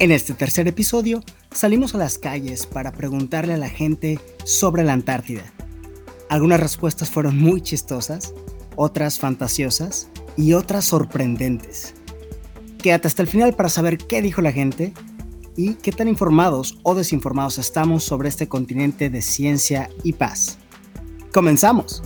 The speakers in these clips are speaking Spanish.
En este tercer episodio salimos a las calles para preguntarle a la gente sobre la Antártida. Algunas respuestas fueron muy chistosas, otras fantasiosas y otras sorprendentes. Quédate hasta el final para saber qué dijo la gente y qué tan informados o desinformados estamos sobre este continente de ciencia y paz. ¡Comenzamos!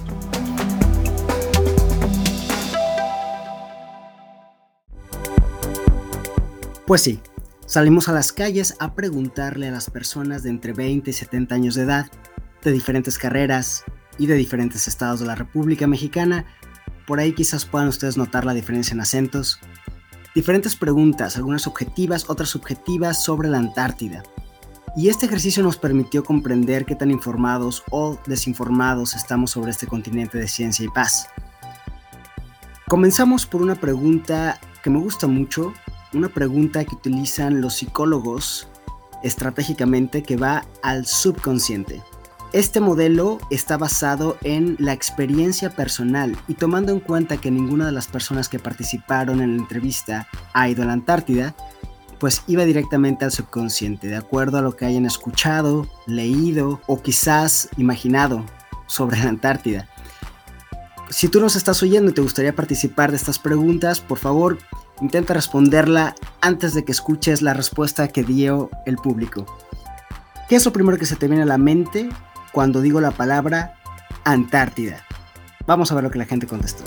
Pues sí, Salimos a las calles a preguntarle a las personas de entre 20 y 70 años de edad, de diferentes carreras y de diferentes estados de la República Mexicana. Por ahí quizás puedan ustedes notar la diferencia en acentos. Diferentes preguntas, algunas objetivas, otras subjetivas sobre la Antártida. Y este ejercicio nos permitió comprender qué tan informados o desinformados estamos sobre este continente de ciencia y paz. Comenzamos por una pregunta que me gusta mucho una pregunta que utilizan los psicólogos estratégicamente que va al subconsciente. Este modelo está basado en la experiencia personal y tomando en cuenta que ninguna de las personas que participaron en la entrevista ha ido a la Antártida, pues iba directamente al subconsciente, de acuerdo a lo que hayan escuchado, leído o quizás imaginado sobre la Antártida. Si tú nos estás oyendo y te gustaría participar de estas preguntas, por favor, Intenta responderla antes de que escuches la respuesta que dio el público. ¿Qué es lo primero que se te viene a la mente cuando digo la palabra Antártida? Vamos a ver lo que la gente contestó.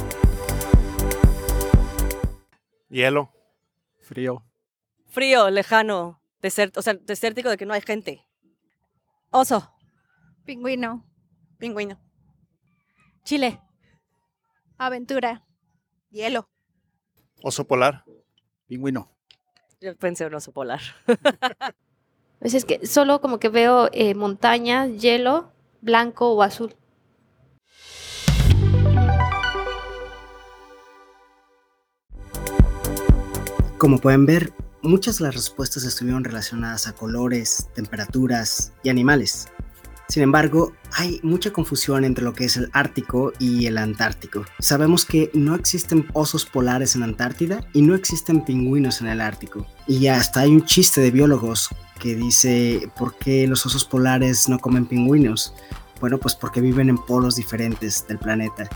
Hielo. Frío. Frío, lejano, desert, o sea, desértico de que no hay gente. Oso. Pingüino. Pingüino. Chile. Aventura. Hielo. Oso polar. Pingüino. Yo pensé en oso polar. pues es que solo como que veo eh, montañas, hielo, blanco o azul. Como pueden ver, muchas de las respuestas estuvieron relacionadas a colores, temperaturas y animales. Sin embargo, hay mucha confusión entre lo que es el Ártico y el Antártico. Sabemos que no existen osos polares en Antártida y no existen pingüinos en el Ártico. Y hasta hay un chiste de biólogos que dice, ¿por qué los osos polares no comen pingüinos? Bueno, pues porque viven en polos diferentes del planeta.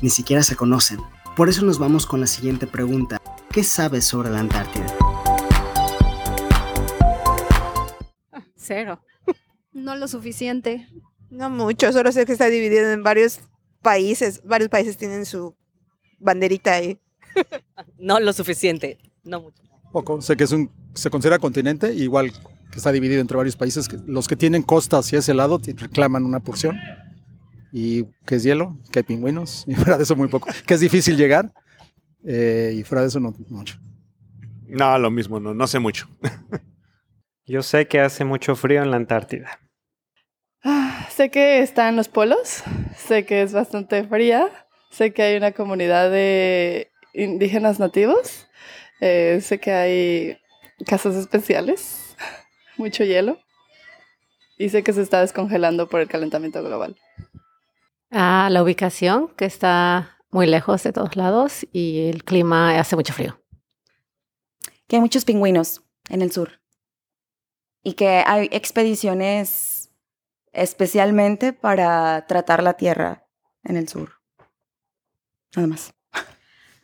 Ni siquiera se conocen. Por eso nos vamos con la siguiente pregunta. ¿Qué sabes sobre la Antártida? Cero. No lo suficiente. No mucho, solo sé que está dividido en varios países. Varios países tienen su banderita ahí. no lo suficiente, no mucho. Poco, sé que es un, se considera continente, igual que está dividido entre varios países. los que tienen costa hacia ese lado reclaman una porción. Y que es hielo, que hay pingüinos, y fuera de eso muy poco. Que es difícil llegar, eh, y fuera de eso no mucho. No, lo mismo, no, no sé mucho. Yo sé que hace mucho frío en la Antártida. Ah, sé que está en los polos, sé que es bastante fría, sé que hay una comunidad de indígenas nativos, eh, sé que hay casas especiales, mucho hielo y sé que se está descongelando por el calentamiento global. Ah, la ubicación, que está muy lejos de todos lados y el clima hace mucho frío. Que hay muchos pingüinos en el sur y que hay expediciones especialmente para tratar la tierra en el sur. Nada más.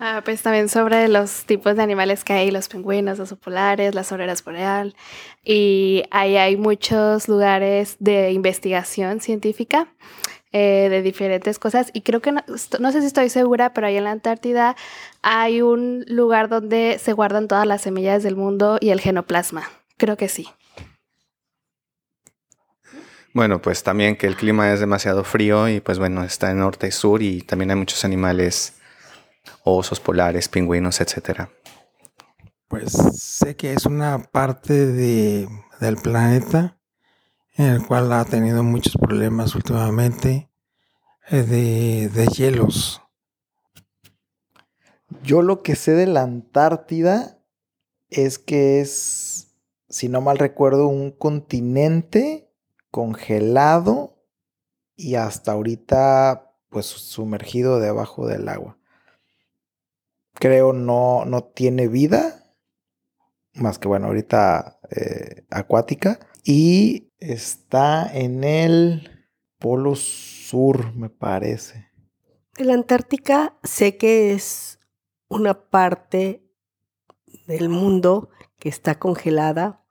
Ah, pues también sobre los tipos de animales que hay, los pingüinos, los polares, las auroras boreal. Y ahí hay muchos lugares de investigación científica eh, de diferentes cosas. Y creo que, no, no, sé si estoy segura, pero ahí en la Antártida hay un lugar donde se guardan todas las semillas del mundo y el genoplasma. Creo que sí. Bueno, pues también que el clima es demasiado frío y pues bueno, está en norte y sur y también hay muchos animales, osos polares, pingüinos, etcétera. Pues sé que es una parte de, del planeta en el cual ha tenido muchos problemas últimamente eh, de, de hielos. Yo lo que sé de la Antártida es que es, si no mal recuerdo, un continente congelado y hasta ahorita pues sumergido debajo del agua. Creo no, no tiene vida más que bueno, ahorita eh, acuática. Y está en el Polo Sur, me parece. La Antártica sé que es una parte del mundo que está congelada,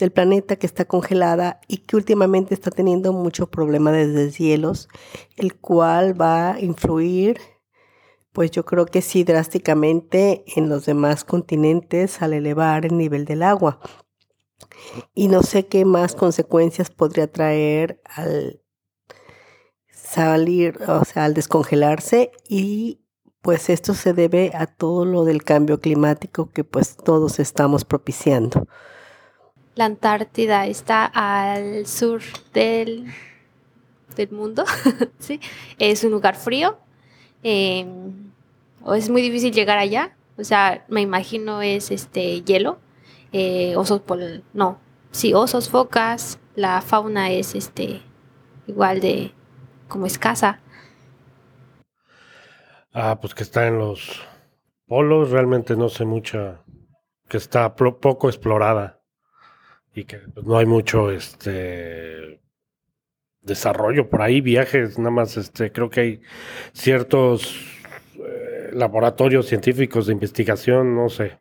del planeta que está congelada y que últimamente está teniendo mucho problema de deshielos, el cual va a influir, pues yo creo que sí drásticamente en los demás continentes al elevar el nivel del agua. Y no sé qué más consecuencias podría traer al salir, o sea, al descongelarse y pues esto se debe a todo lo del cambio climático que pues todos estamos propiciando. La Antártida está al sur del, del mundo, ¿sí? Es un lugar frío, eh, o es muy difícil llegar allá, o sea, me imagino es este hielo, eh, osos pol no, sí, osos, focas, la fauna es este igual de como escasa. Ah, pues que está en los polos, realmente no sé mucha, que está poco explorada y que pues, no hay mucho este desarrollo por ahí, viajes, nada más este creo que hay ciertos eh, laboratorios científicos de investigación, no sé.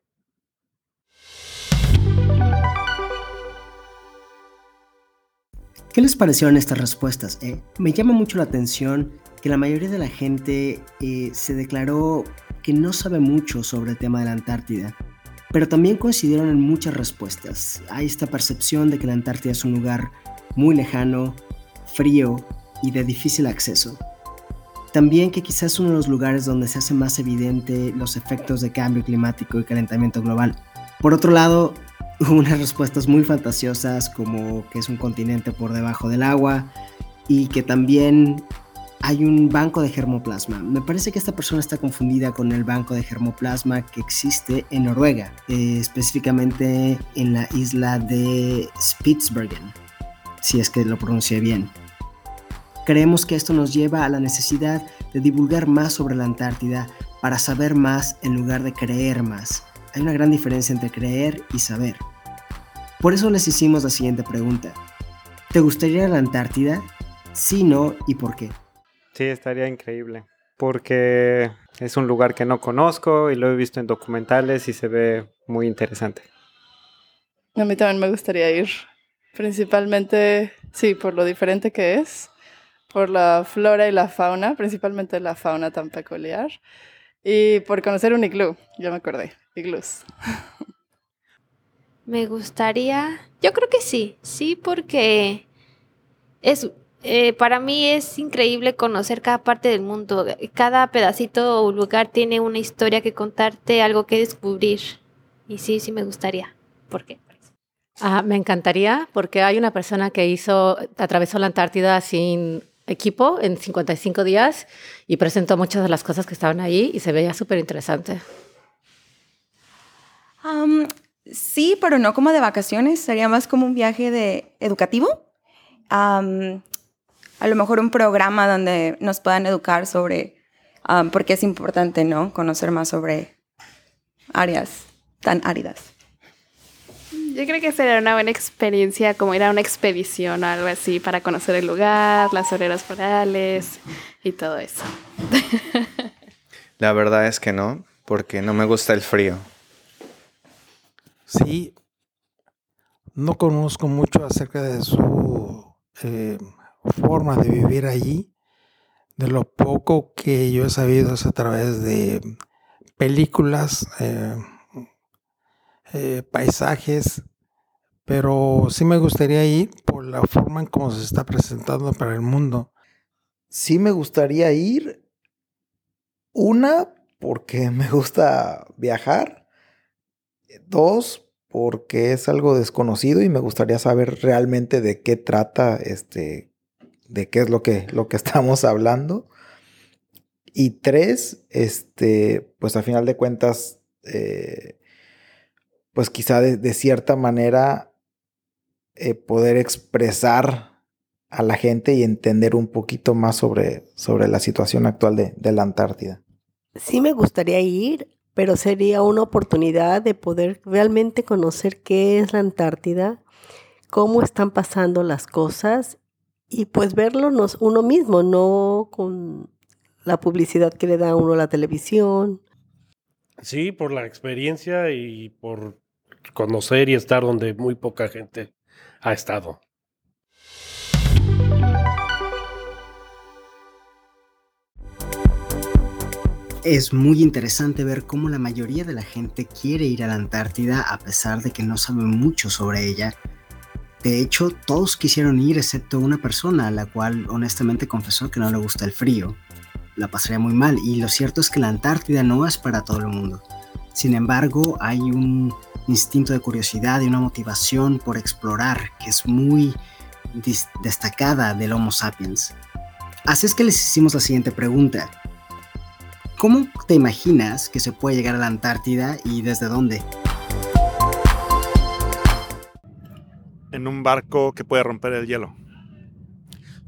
¿Qué les parecieron estas respuestas? Eh? Me llama mucho la atención que la mayoría de la gente eh, se declaró que no sabe mucho sobre el tema de la Antártida, pero también coincidieron en muchas respuestas. Hay esta percepción de que la Antártida es un lugar muy lejano, frío y de difícil acceso. También que quizás uno de los lugares donde se hace más evidente los efectos de cambio climático y calentamiento global. Por otro lado, hubo unas respuestas muy fantasiosas como que es un continente por debajo del agua y que también hay un banco de germoplasma. Me parece que esta persona está confundida con el banco de germoplasma que existe en Noruega, eh, específicamente en la isla de Spitsbergen, si es que lo pronuncié bien. Creemos que esto nos lleva a la necesidad de divulgar más sobre la Antártida para saber más en lugar de creer más. Hay una gran diferencia entre creer y saber. Por eso les hicimos la siguiente pregunta. ¿Te gustaría la Antártida? Sí, no y por qué. Sí, estaría increíble. Porque es un lugar que no conozco y lo he visto en documentales y se ve muy interesante. A mí también me gustaría ir. Principalmente, sí, por lo diferente que es, por la flora y la fauna, principalmente la fauna tan peculiar, y por conocer un iglú. Ya me acordé, iglús. Me gustaría, yo creo que sí, sí, porque es eh, para mí es increíble conocer cada parte del mundo. Cada pedacito o lugar tiene una historia que contarte, algo que descubrir. Y sí, sí me gustaría. ¿Por qué? Ah, me encantaría porque hay una persona que hizo, atravesó la Antártida sin equipo en 55 días y presentó muchas de las cosas que estaban ahí y se veía súper interesante. sí, pero no como de vacaciones, sería más como un viaje de educativo a lo mejor un programa donde nos puedan educar sobre um, por qué es importante, ¿no? Conocer más sobre áreas tan áridas. Yo creo que sería una buena experiencia como ir a una expedición o algo así para conocer el lugar, las auroras boreales y todo eso. La verdad es que no, porque no me gusta el frío. Sí, no conozco mucho acerca de su eh, forma de vivir allí, de lo poco que yo he sabido es a través de películas, eh, eh, paisajes, pero sí me gustaría ir por la forma en cómo se está presentando para el mundo. Sí me gustaría ir, una, porque me gusta viajar, dos, porque es algo desconocido y me gustaría saber realmente de qué trata este de qué es lo que, lo que estamos hablando. Y tres, este, pues a final de cuentas, eh, pues quizá de, cierta manera eh, poder expresar a la gente y entender un poquito más sobre, sobre la situación actual de, de la Antártida. Sí me gustaría ir, pero sería una oportunidad de poder realmente conocer qué es la Antártida, cómo están pasando las cosas y pues verlo nos- uno mismo, no con la publicidad que le da a uno a la televisión. Sí, por la experiencia y por conocer y estar donde muy poca gente ha estado. Es muy interesante ver cómo la mayoría de la gente quiere ir a la Antártida a pesar de que no sabe mucho sobre ella. De hecho, todos quisieron ir excepto una persona, a la cual honestamente confesó que no le gusta el frío. La pasaría muy mal y lo cierto es que la Antártida no es para todo el mundo. Sin embargo, hay un instinto de curiosidad y una motivación por explorar que es muy destacada del Homo sapiens. Así es que les hicimos la siguiente pregunta. ¿Cómo te imaginas que se puede llegar a la Antártida y desde dónde? En un barco que puede romper el hielo.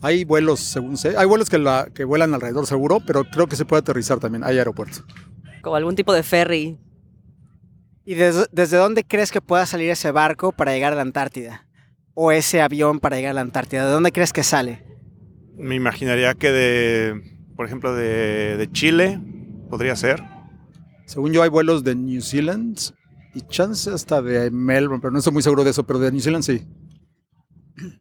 Hay vuelos, según sé, hay vuelos que, la, que vuelan alrededor seguro, pero creo que se puede aterrizar también. Hay aeropuertos. Como algún tipo de ferry. ¿Y des- desde dónde crees que pueda salir ese barco para llegar a la Antártida? ¿O ese avión para llegar a la Antártida? ¿De dónde crees que sale? Me imaginaría que de, por ejemplo, de, de Chile podría ser. Según yo, hay vuelos de New Zealand y chance hasta de Melbourne, pero no estoy muy seguro de eso, pero de New Zealand sí.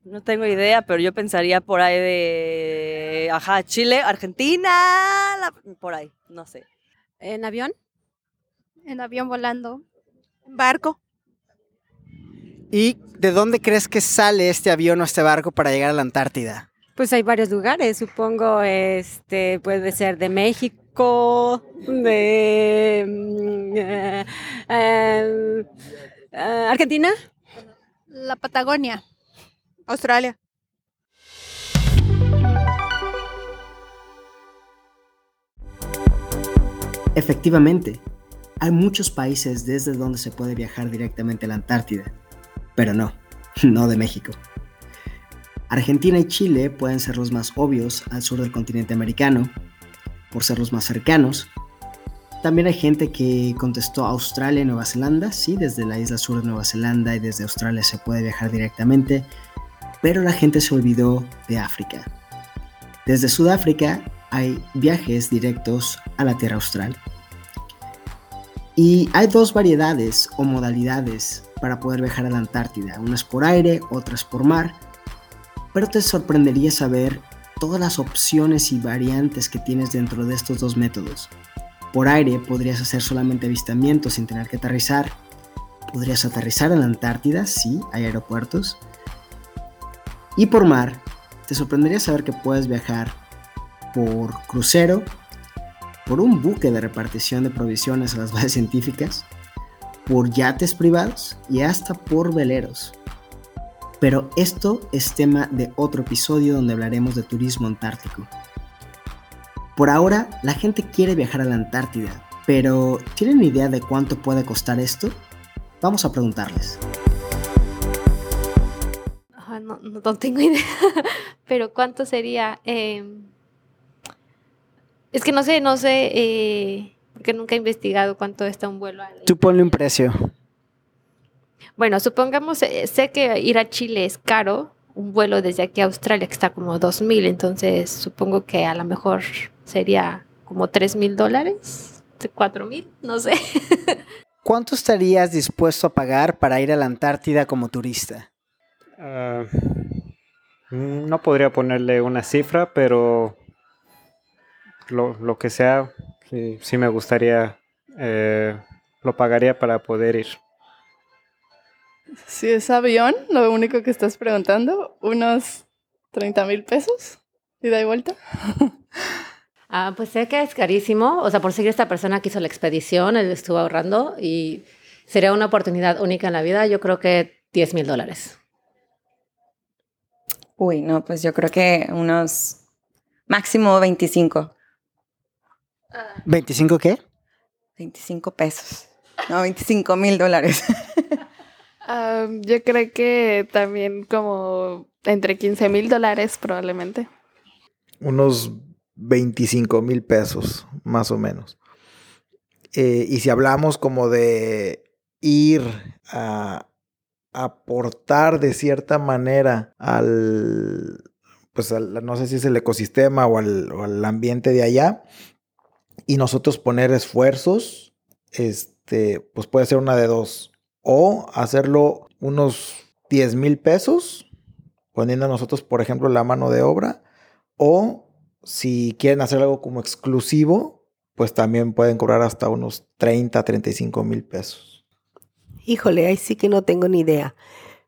No tengo idea, pero yo pensaría por ahí de. Ajá, Chile, Argentina, la- por ahí, no sé. ¿En avión? En avión volando. Barco. ¿Y de dónde crees que sale este avión o este barco para llegar a la Antártida? Pues hay varios lugares, supongo, este puede ser de México, de mm, eh, eh, eh, Argentina. La Patagonia. Australia. Efectivamente, hay muchos países desde donde se puede viajar directamente a la Antártida, pero no, no de México. Argentina y Chile pueden ser los más obvios al sur del continente americano, por ser los más cercanos. También hay gente que contestó Australia y Nueva Zelanda, sí, desde la isla sur de Nueva Zelanda y desde Australia se puede viajar directamente, pero la gente se olvidó de África. Desde Sudáfrica hay viajes directos a la Tierra Austral. Y hay dos variedades o modalidades para poder viajar a la Antártida, unas por aire, otras por mar, pero te sorprendería saber todas las opciones y variantes que tienes dentro de estos dos métodos. Por aire podrías hacer solamente avistamientos sin tener que aterrizar. Podrías aterrizar en la Antártida, sí, hay aeropuertos. Y por mar, te sorprendería saber que puedes viajar por crucero, por un buque de repartición de provisiones a las bases científicas, por yates privados y hasta por veleros. Pero esto es tema de otro episodio donde hablaremos de turismo antártico. Por ahora, la gente quiere viajar a la Antártida, pero ¿tienen idea de cuánto puede costar esto? Vamos a preguntarles. Ajá, no, no, no tengo idea. Pero ¿cuánto sería? Eh, es que no sé, no sé, eh, porque nunca he investigado cuánto está un vuelo. Tú ponle un precio. Bueno, supongamos, eh, sé que ir a Chile es caro, un vuelo desde aquí a Australia que está como dos mil, entonces supongo que a lo mejor sería como tres mil dólares, cuatro mil, no sé. ¿Cuánto estarías dispuesto a pagar para ir a la Antártida como turista? Ah, mm, no podría ponerle una cifra, pero lo, lo que sea, sí, sí me gustaría, eh, lo pagaría para poder ir. Si es avión, lo único que estás preguntando, unos 30 mil pesos, ida y vuelta. Ah, pues sé que es carísimo. O sea, por seguir esta persona que hizo la expedición, él estuvo ahorrando y sería una oportunidad única en la vida. Yo creo que 10 mil dólares. Uy, no, pues yo creo que unos máximo 25. ¿25 qué? 25 pesos. No, 25 mil dólares. Ah, yo creo que también como entre 15 mil dólares probablemente. Unos 25 mil pesos, más o menos. Eh, y si hablamos como de ir a aportar de cierta manera al, pues al- no sé si es el ecosistema o al, o al ambiente de allá, y nosotros poner esfuerzos, este, pues puede ser una de dos. O hacerlo unos 10 mil pesos, poniendo nosotros, por ejemplo, la mano de obra. O si quieren hacer algo como exclusivo, pues también pueden cobrar hasta unos 30, 35 mil pesos. Híjole, ahí sí que no tengo ni idea.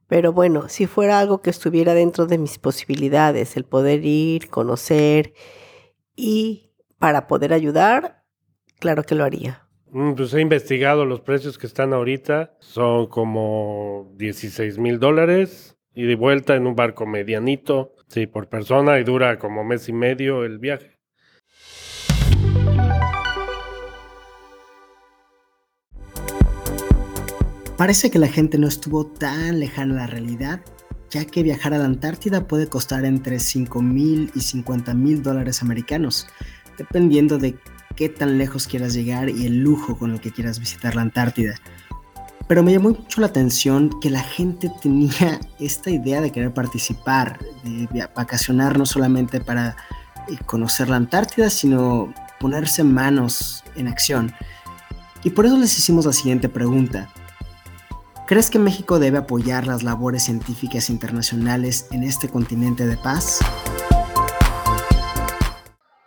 Pero bueno, si fuera algo que estuviera dentro de mis posibilidades, el poder ir, conocer y para poder ayudar, claro que lo haría. Mm, Pues he investigado los precios que están ahorita. Son como 16 mil dólares y de vuelta en un barco medianito, sí, por persona y dura como mes y medio el viaje. Parece que la gente no estuvo tan lejana a la realidad, ya que viajar a la Antártida puede costar entre 5 mil y 50 mil dólares americanos, dependiendo de qué tan lejos quieras llegar y el lujo con el que quieras visitar la Antártida. Pero me llamó mucho la atención que la gente tenía esta idea de querer participar, de vacacionar no solamente para eh, conocer la Antártida, sino ponerse manos en acción. Y por eso les hicimos la siguiente pregunta. ¿Crees que México debe apoyar las labores científicas internacionales en este continente de paz?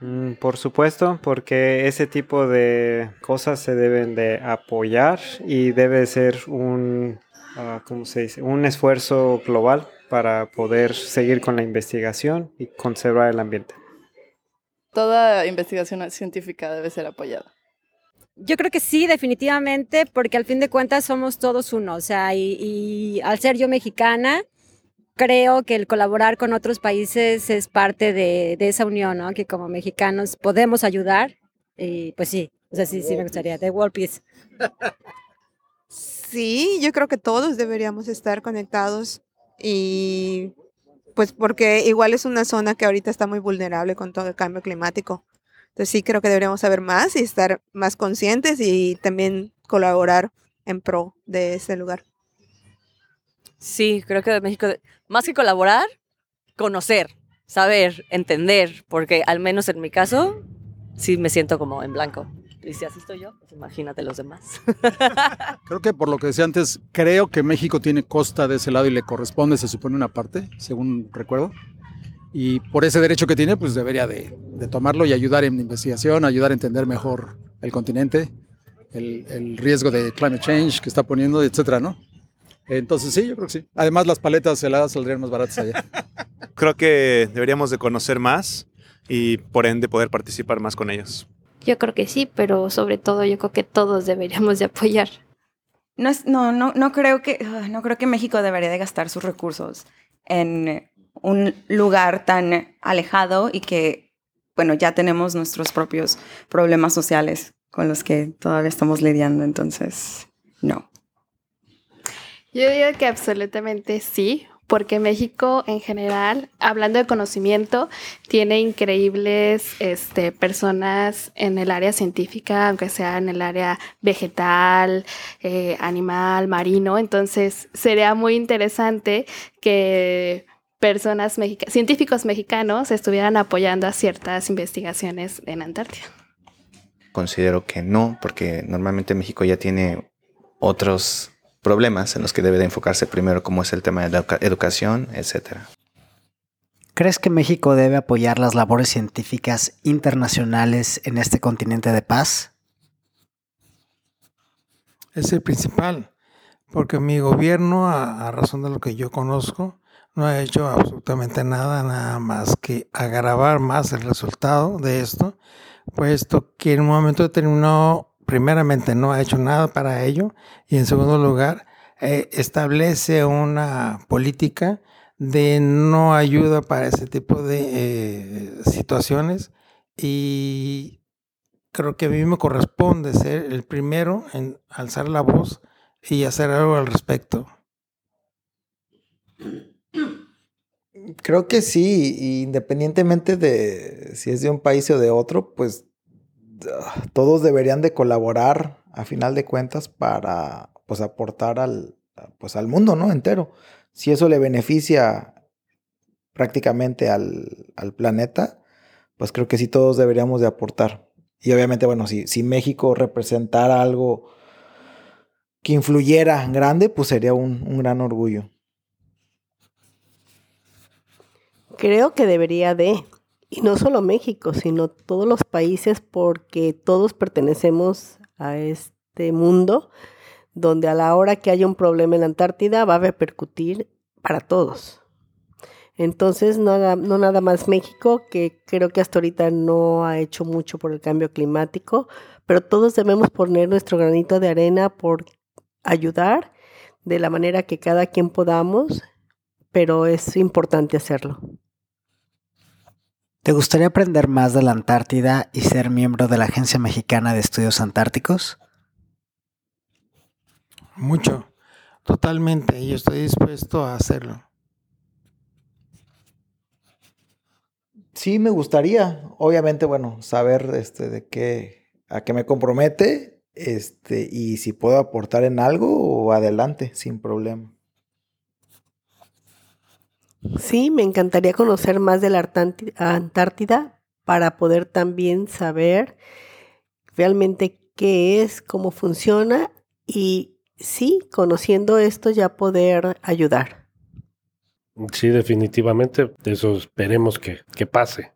Mm, Por supuesto, porque ese tipo de cosas se deben de apoyar y debe ser un, ah, ¿cómo se dice? Un esfuerzo global para poder seguir con la investigación y conservar el ambiente. Toda investigación científica debe ser apoyada. Yo creo que sí, definitivamente, porque al fin de cuentas somos todos uno. O sea, y, y al ser yo mexicana, creo que el colaborar con otros países es parte de, esa unión, ¿no? Que como mexicanos podemos ayudar. Y pues sí, o sea, sí, sí me gustaría. De World Peace. Sí, yo creo que todos deberíamos estar conectados y pues porque igual es una zona que ahorita está muy vulnerable con todo el cambio climático. Entonces sí creo que deberíamos saber más y estar más conscientes y también colaborar en pro de ese lugar. Sí, creo que México, más que colaborar, conocer, saber, entender, porque al menos en mi caso, sí me siento como en blanco. Y si así estoy yo, pues imagínate los demás. Creo que por lo que decía antes, creo que México tiene costa de ese lado y le corresponde, se supone, una parte, según recuerdo. Y por ese derecho que tiene, pues debería de, tomarlo y ayudar en investigación, ayudar a entender mejor el continente, el riesgo de climate change que está poniendo, etcétera, ¿no? Entonces sí, yo creo que sí. Además, las paletas heladas saldrían más baratas allá. Creo que deberíamos de conocer más y por ende poder participar más con ellos. Yo creo que sí, pero sobre todo yo creo que todos deberíamos de apoyar. No, es, no, no, no, creo que, ah, no creo que México debería de gastar sus recursos en un lugar tan alejado y que, bueno, ya tenemos nuestros propios problemas sociales con los que todavía estamos lidiando, entonces, no. Yo digo que absolutamente sí, porque México en general, hablando de conocimiento, tiene increíbles este, personas en el área científica, aunque sea en el área vegetal, eh, animal, marino. Entonces, sería muy interesante que personas científicos mexicanos estuvieran apoyando a ciertas investigaciones en Antártida. Considero que no, porque normalmente México ya tiene otros problemas en los que debe de enfocarse primero, como es el tema de la educa- educación, etcétera. ¿Crees que México debe apoyar las labores científicas internacionales en este continente de paz? Es el principal, porque mi gobierno, a, a razón de lo que yo conozco, no ha hecho absolutamente nada, nada más que agravar más el resultado de esto, puesto que en un momento determinado, primeramente, no ha hecho nada para ello, y en segundo lugar, eh, establece una política de no ayuda para ese tipo de eh, situaciones y creo que a mí me corresponde ser el primero en alzar la voz y hacer algo al respecto. Creo que sí, independientemente de si es de un país o de otro, pues todos deberían de colaborar a final de cuentas para pues aportar al, pues, al mundo, ¿no? Entero. Si eso le beneficia prácticamente al, al planeta, pues creo que sí todos deberíamos de aportar. Y obviamente, bueno, si, si México representara algo que influyera grande, pues sería un, un gran orgullo. Creo que debería de, y no solo México, sino todos los países, porque todos pertenecemos a este mundo donde a la hora que haya un problema en la Antártida va a repercutir para todos. Entonces, no, no nada más México, que creo que hasta ahorita no ha hecho mucho por el cambio climático, pero todos debemos poner nuestro granito de arena por ayudar de la manera que cada quien podamos, pero es importante hacerlo. ¿Te gustaría aprender más de la Antártida y ser miembro de la Agencia Mexicana de Estudios Antárticos? Mucho, totalmente, y estoy dispuesto a hacerlo. Sí, me gustaría, obviamente, bueno, saber este, de qué, a qué me compromete, este, y si puedo aportar en algo, o adelante, sin problema. Sí, me encantaría conocer más de la Antártida para poder también saber realmente qué es, cómo funciona y sí, conociendo esto ya poder ayudar. Sí, definitivamente, eso esperemos que, que pase.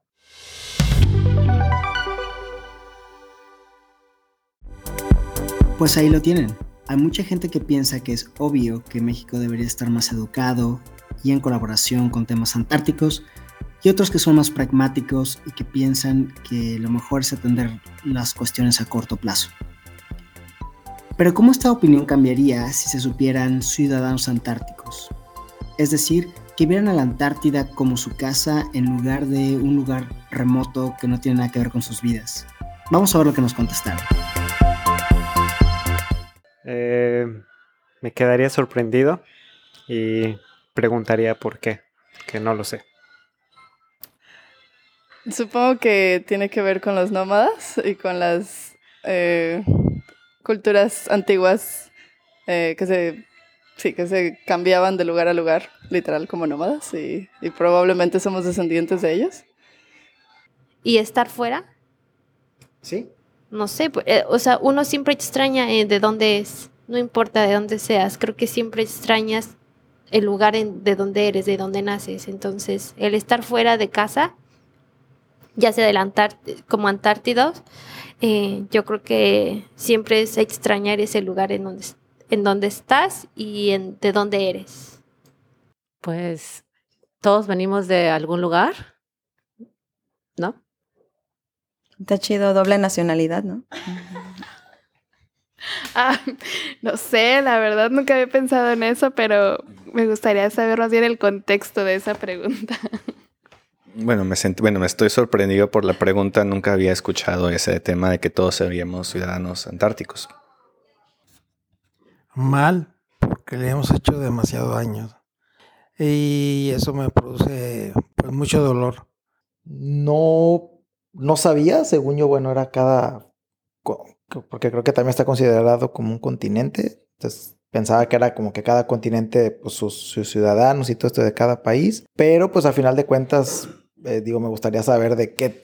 Pues ahí lo tienen. Hay mucha gente que piensa que es obvio que México debería estar más educado y en colaboración con temas antárticos, y otros que son más pragmáticos y que piensan que lo mejor es atender las cuestiones a corto plazo. Pero ¿cómo esta opinión cambiaría si se supieran ciudadanos antárticos? Es decir, que vieran a la Antártida como su casa en lugar de un lugar remoto que no tiene nada que ver con sus vidas. Vamos a ver lo que nos contestaron. Eh, me quedaría sorprendido y preguntaría por qué, que no lo sé. Supongo que tiene que ver con los nómadas y con las eh, culturas antiguas eh, que se sí, que se cambiaban de lugar a lugar, literal como nómadas, y, y probablemente somos descendientes de ellos. ¿Y estar fuera? Sí. No sé, eh, o sea, uno siempre extraña eh, de dónde es, no importa de dónde seas, creo que siempre extrañas el lugar en, de donde eres, de donde naces. Entonces, el estar fuera de casa, ya sea del Antártida, como Antártidos, eh, yo creo que siempre es extrañar ese lugar en donde, en donde estás y en, de dónde eres. Pues todos venimos de algún lugar, ¿no? Está chido, doble nacionalidad, ¿no? Ah, no sé, la verdad nunca había pensado en eso, pero me gustaría saber más bien el contexto de esa pregunta. Bueno, me bueno, me estoy sorprendido por la pregunta. Nunca había escuchado ese tema de que todos seríamos ciudadanos antárticos. Mal, porque le hemos hecho demasiado daño. Y eso me produce pues, mucho dolor. No, no sabía, según yo, bueno, era cada porque creo que también está considerado como un continente. Entonces pensaba que era como que cada continente, pues sus, ciudadanos y todo esto de cada país. Pero pues al final de cuentas, eh, digo, me gustaría saber de qué,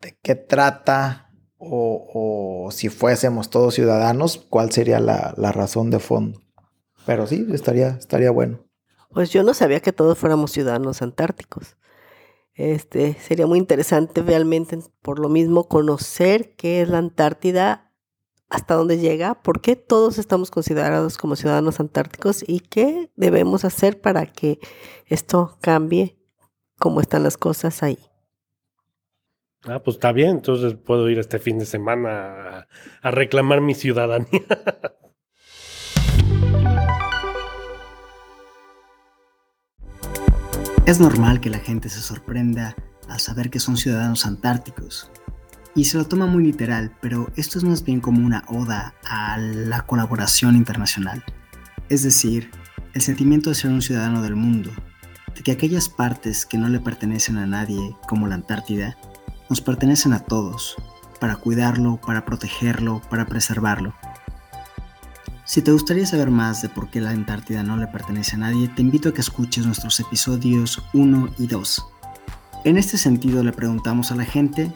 de qué trata o, si fuésemos todos ciudadanos, cuál sería la, la razón de fondo. Pero sí, estaría, estaría bueno. Pues yo no sabía que todos fuéramos ciudadanos antárticos. Este, sería muy interesante realmente, por lo mismo, conocer qué es la Antártida, hasta dónde llega, por qué todos estamos considerados como ciudadanos antárticos y qué debemos hacer para que esto cambie como están las cosas ahí. Ah, pues está bien, entonces puedo ir este fin de semana a, a reclamar mi ciudadanía. Es normal que la gente se sorprenda al saber que son ciudadanos antárticos y se lo toma muy literal, pero esto es más bien como una oda a la colaboración internacional. Es decir, el sentimiento de ser un ciudadano del mundo, de que aquellas partes que no le pertenecen a nadie, como la Antártida, nos pertenecen a todos, para cuidarlo, para protegerlo, para preservarlo. Si te gustaría saber más de por qué la Antártida no le pertenece a nadie, te invito a que escuches nuestros episodios 1 y 2. En este sentido le preguntamos a la gente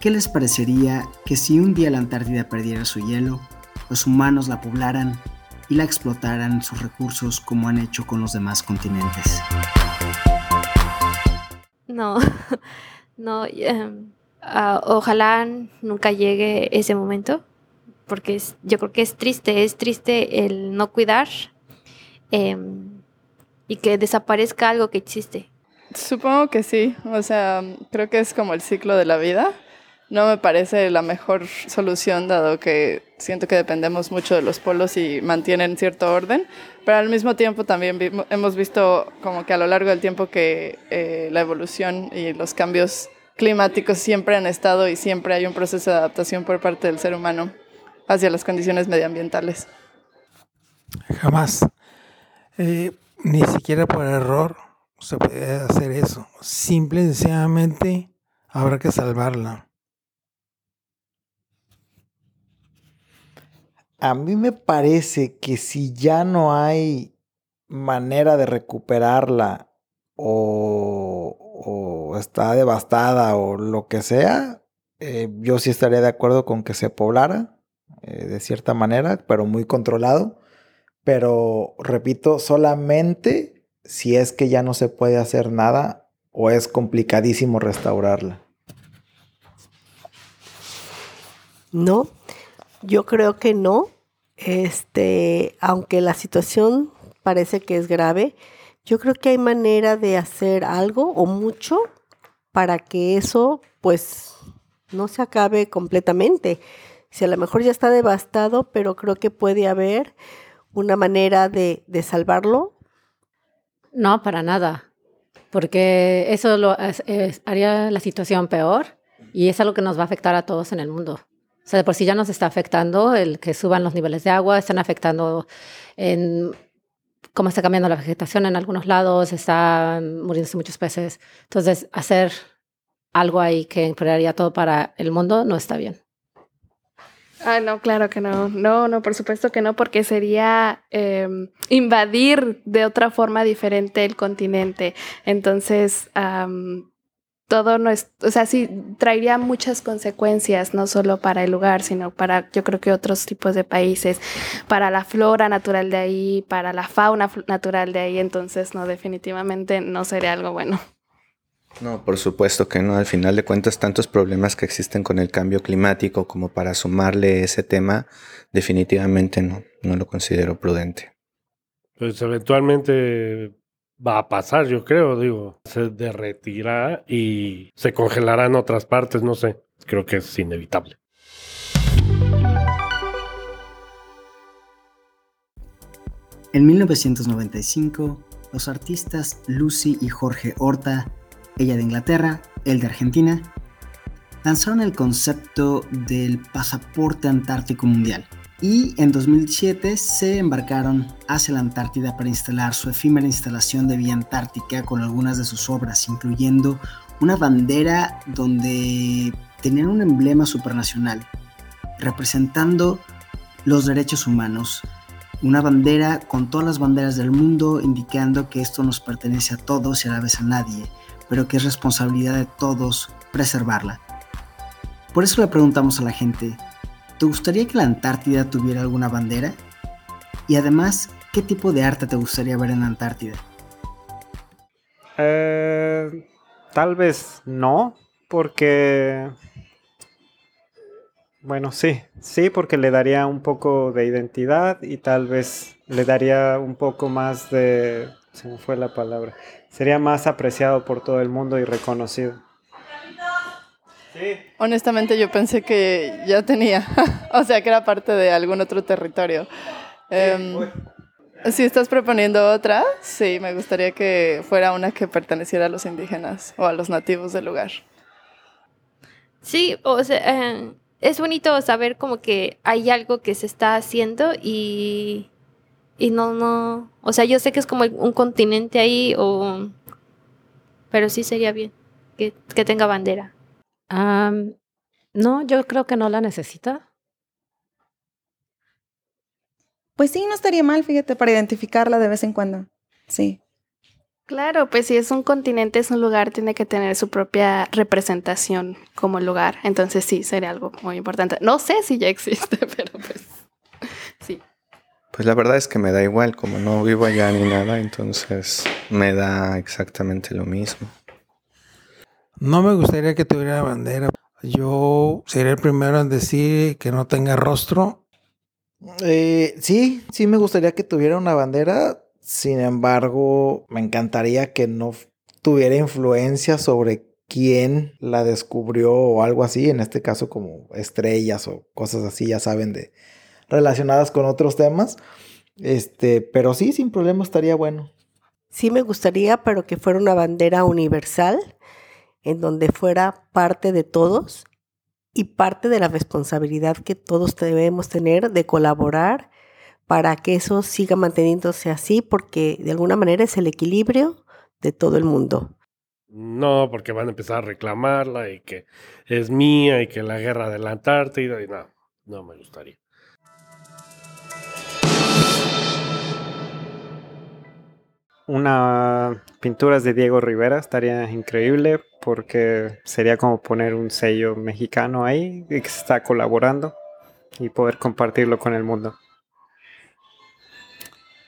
qué les parecería que si un día la Antártida perdiera su hielo, los humanos la poblaran y la explotaran sus recursos como han hecho con los demás continentes. No, no, em, ah, ojalá nunca llegue ese momento, porque es- yo creo que es triste, es triste el no cuidar em, y que desaparezca algo que existe. Supongo que sí, o sea, creo que es como el ciclo de la vida. No me parece la mejor solución dado que siento que dependemos mucho de los polos y mantienen cierto orden, pero al mismo tiempo también vimo- hemos visto como que a lo largo del tiempo que eh, la evolución y los cambios climáticos siempre han estado y siempre hay un proceso de adaptación por parte del ser humano hacia las condiciones medioambientales. Jamás. Eh, ni siquiera por error se puede hacer eso. Simple y sencillamente habrá que salvarla. A mí me parece que si ya no hay manera de recuperarla o, o está devastada o lo que sea, eh, yo sí estaría de acuerdo con que se poblara eh, de cierta manera, pero muy controlado. Pero repito, solamente si es que ya no se puede hacer nada o es complicadísimo restaurarla. No, yo creo que no. Este, aunque la situación parece que es grave, yo creo que hay manera de hacer algo o mucho para que eso pues no se acabe completamente. Si a lo mejor ya está devastado, pero creo que puede haber una manera de, de salvarlo. No, para nada, porque eso lo, haría la situación peor y es algo que nos va a afectar a todos en el mundo. O sea, de por sí ya nos está afectando el que suban los niveles de agua, están afectando en cómo está cambiando la vegetación en algunos lados, están muriéndose muchos peces. Entonces, hacer algo ahí que empeoraría todo para el mundo no está bien. Ah, no, claro que no. No, no, por supuesto que no, porque sería em, invadir de otra forma diferente el continente. Entonces, am, todo no es, o sea, sí, traería muchas consecuencias, no solo para el lugar, sino para, yo creo que otros tipos de países, para la flora natural de ahí, para la fauna natural de ahí. Entonces, no, definitivamente no sería algo bueno. No, por supuesto que no. Al final de cuentas, tantos problemas que existen con el cambio climático como para sumarle ese tema, definitivamente no, no lo considero prudente. Pues eventualmente va a pasar, yo creo, digo, se derretirá y se congelará en otras partes, no sé, creo que es inevitable. En 1995, los artistas Lucy y Jorge Horta, ella de Inglaterra, él de Argentina, lanzaron el concepto del pasaporte antártico mundial. Y en 2007 se embarcaron hacia la Antártida para instalar su efímera instalación de vía antártica con algunas de sus obras, incluyendo una bandera donde tenían un emblema supranacional representando los derechos humanos, una bandera con todas las banderas del mundo indicando que esto nos pertenece a todos y a la vez a nadie, pero que es responsabilidad de todos preservarla. Por eso le preguntamos a la gente, ¿te gustaría que la Antártida tuviera alguna bandera? Y además, ¿qué tipo de arte te gustaría ver en la Antártida? Eh, tal vez no, porque... Bueno, sí, sí, porque le daría un poco de identidad y tal vez le daría un poco más de... Se me fue la palabra. Sería más apreciado por todo el mundo y reconocido. Honestamente yo pensé que ya tenía, o sea que era parte de algún otro territorio. Em, si estás proponiendo otra, sí, me gustaría que fuera una que perteneciera a los indígenas o a los nativos del lugar. Sí, o sea, eh, es bonito saber como que hay algo que se está haciendo y, y no, no, o sea, yo sé que es como un continente ahí, o, pero sí sería bien que, que tenga bandera. No, yo creo que no la necesita. Pues sí, no estaría mal, fíjate, para identificarla de vez en cuando. Sí. Claro, pues si es un continente, es un lugar, tiene que tener su propia representación como lugar. Entonces sí, sería algo muy importante. No sé si ya existe, pero pues sí. Pues la verdad es que me da igual, como no vivo allá ni nada, entonces me da exactamente lo mismo. No me gustaría que tuviera bandera. Yo sería el primero en decir que no tenga rostro. Eh, sí, sí me gustaría que tuviera una bandera. Sin embargo, me encantaría que no tuviera influencia sobre quién la descubrió o algo así. En este caso, como estrellas o cosas así, ya saben, de relacionadas con otros temas. Este, pero sí, sin problema estaría bueno. Sí me gustaría, pero que fuera una bandera universal, en donde fuera parte de todos y parte de la responsabilidad que todos debemos tener de colaborar para que eso siga manteniéndose así, porque de alguna manera es el equilibrio de todo el mundo. No, porque van a empezar a reclamarla y que es mía y que la guerra de la Antártida y no, no me gustaría. Una pinturas de Diego Rivera estaría increíble porque sería como poner un sello mexicano ahí y que está colaborando y poder compartirlo con el mundo.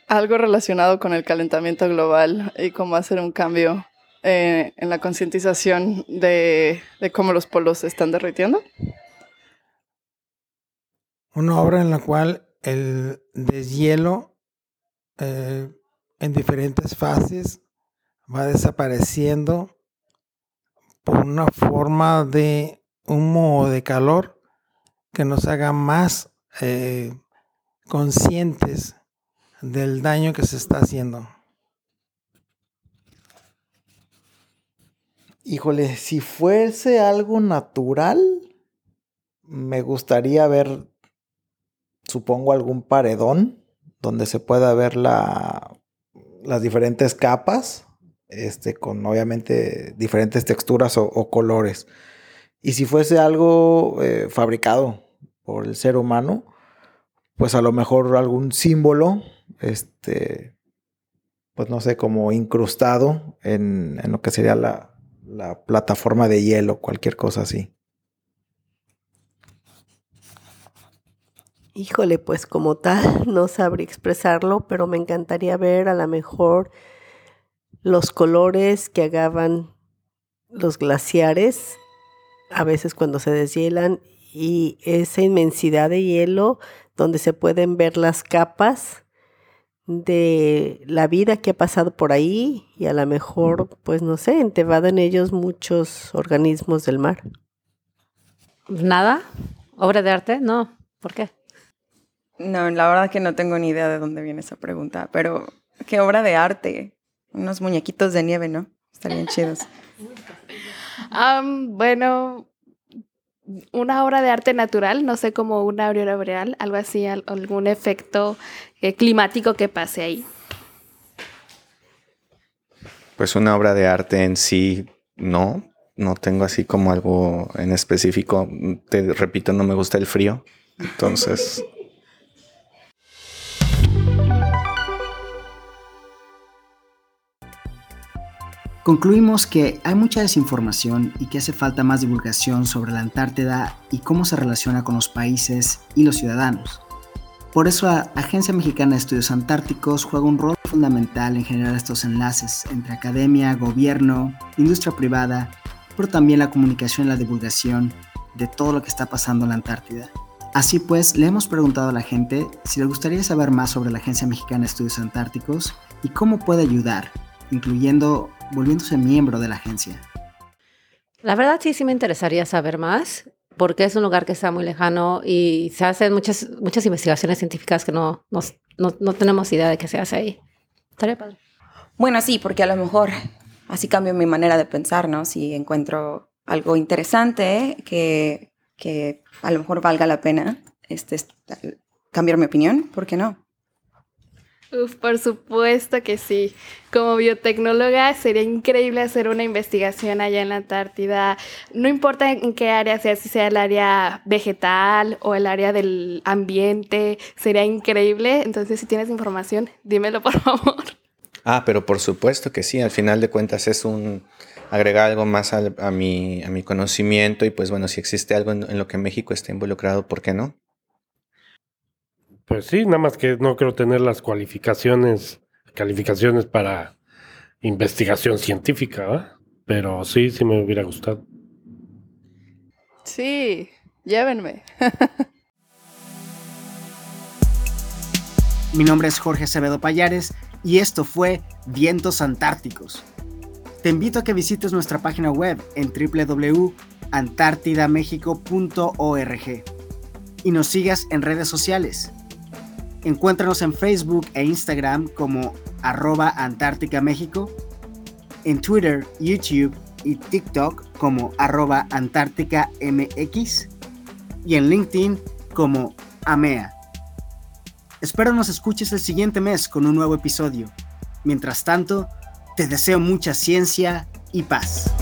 Algo relacionado con el calentamiento global y cómo hacer un cambio eh, en la concientización de, de cómo los polos se están derritiendo. Una obra en la cual el deshielo eh, en diferentes fases va desapareciendo por una forma de humo o de calor que nos haga más eh, conscientes del daño que se está haciendo. Híjole, si fuese algo natural, me gustaría ver, supongo, algún paredón donde se pueda ver la, las diferentes capas, este, con obviamente diferentes texturas o, colores. Y si fuese algo eh, fabricado por el ser humano, pues a lo mejor algún símbolo, este, pues no sé, como incrustado en, en lo que sería la, la plataforma de hielo, cualquier cosa así. Híjole, pues como tal, no sabría expresarlo, pero me encantaría ver a lo mejor los colores que agaban los glaciares, a veces cuando se deshielan, y esa inmensidad de hielo donde se pueden ver las capas de la vida que ha pasado por ahí y a lo mejor, pues no sé, entebadan ellos muchos organismos del mar. ¿Nada? ¿Obra de arte? No. ¿Por qué? No, la verdad que no tengo ni idea de dónde viene esa pregunta, pero qué obra de arte. Unos muñequitos de nieve, ¿no? Estarían chidos. Bueno, una obra de arte natural, no sé, como una aurora boreal, algo así, al- algún efecto eh, climático que pase ahí. Pues una obra de arte en sí, no. No tengo así como algo en específico. Te repito, no me gusta el frío. Entonces, Concluimos que hay mucha desinformación y que hace falta más divulgación sobre la Antártida y cómo se relaciona con los países y los ciudadanos. Por eso la Agencia Mexicana de Estudios Antárticos juega un rol fundamental en generar estos enlaces entre academia, gobierno, industria privada, pero también la comunicación y la divulgación de todo lo que está pasando en la Antártida. Así pues, le hemos preguntado a la gente si le gustaría saber más sobre la Agencia Mexicana de Estudios Antárticos y cómo puede ayudar, incluyendo volviéndose miembro de la agencia. La verdad sí, sí me interesaría saber más, porque es un lugar que está muy lejano y se hacen muchas, muchas investigaciones científicas que no, no, no, no tenemos idea de qué se hace ahí. Estaría padre. Bueno, sí, porque a lo mejor así cambio mi manera de pensar, ¿no? Si encuentro algo interesante que, que a lo mejor valga la pena este, est- cambiar mi opinión, ¿por qué no? Uf, por supuesto que sí. Como biotecnóloga sería increíble hacer una investigación allá en la Antártida. No importa en qué área sea, si sea el área vegetal o el área del ambiente, sería increíble. Entonces, si tienes información, dímelo por favor. Ah, pero por supuesto que sí. Al final de cuentas es un agregar algo más a, mi, a mi conocimiento y pues bueno, si existe algo en, en lo que México esté involucrado, ¿por qué no? Pues sí, nada más que no quiero tener las cualificaciones, calificaciones para investigación científica, ¿verdad? Pero sí, sí me hubiera gustado. Sí, llévenme. Mi nombre es Jorge Acevedo Payares y esto fue Vientos Antárticos. Te invito a que visites nuestra página web en www.antártidamexico.org y nos sigas en redes sociales. Encuéntranos en Facebook e Instagram como arroba Antártica México, en Twitter, YouTube y TikTok como arroba Antártica MX y en LinkedIn como AMEA. Espero nos escuches el siguiente mes con un nuevo episodio. Mientras tanto, te deseo mucha ciencia y paz.